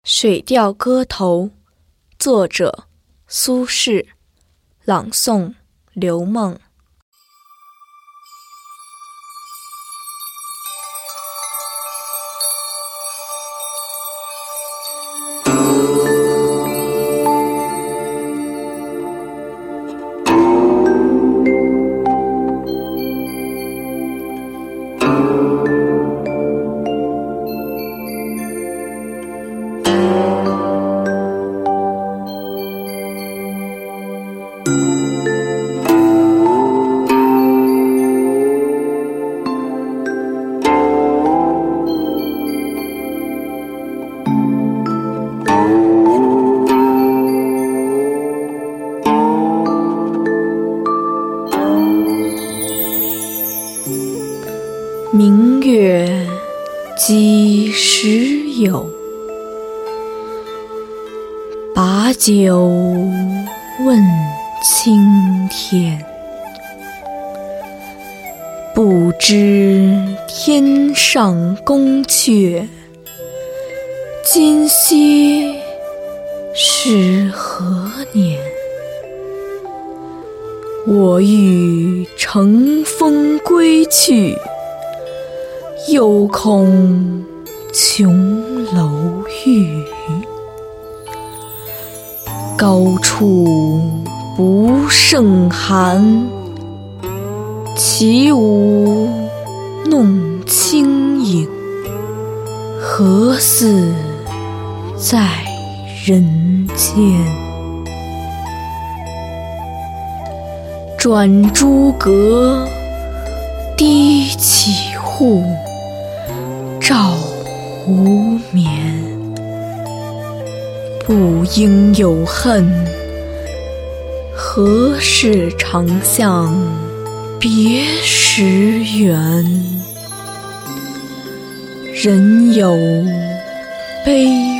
《水调歌头》作者苏轼，朗诵刘梦。明月几时有？把酒问青天。不知天上宫阙，今夕是何年？我欲乘风归去。又恐琼楼玉宇，高处不胜寒。起舞弄清影，何似在人间？转朱阁，低绮户。照无眠，不应有恨。何事长向别时圆？人有悲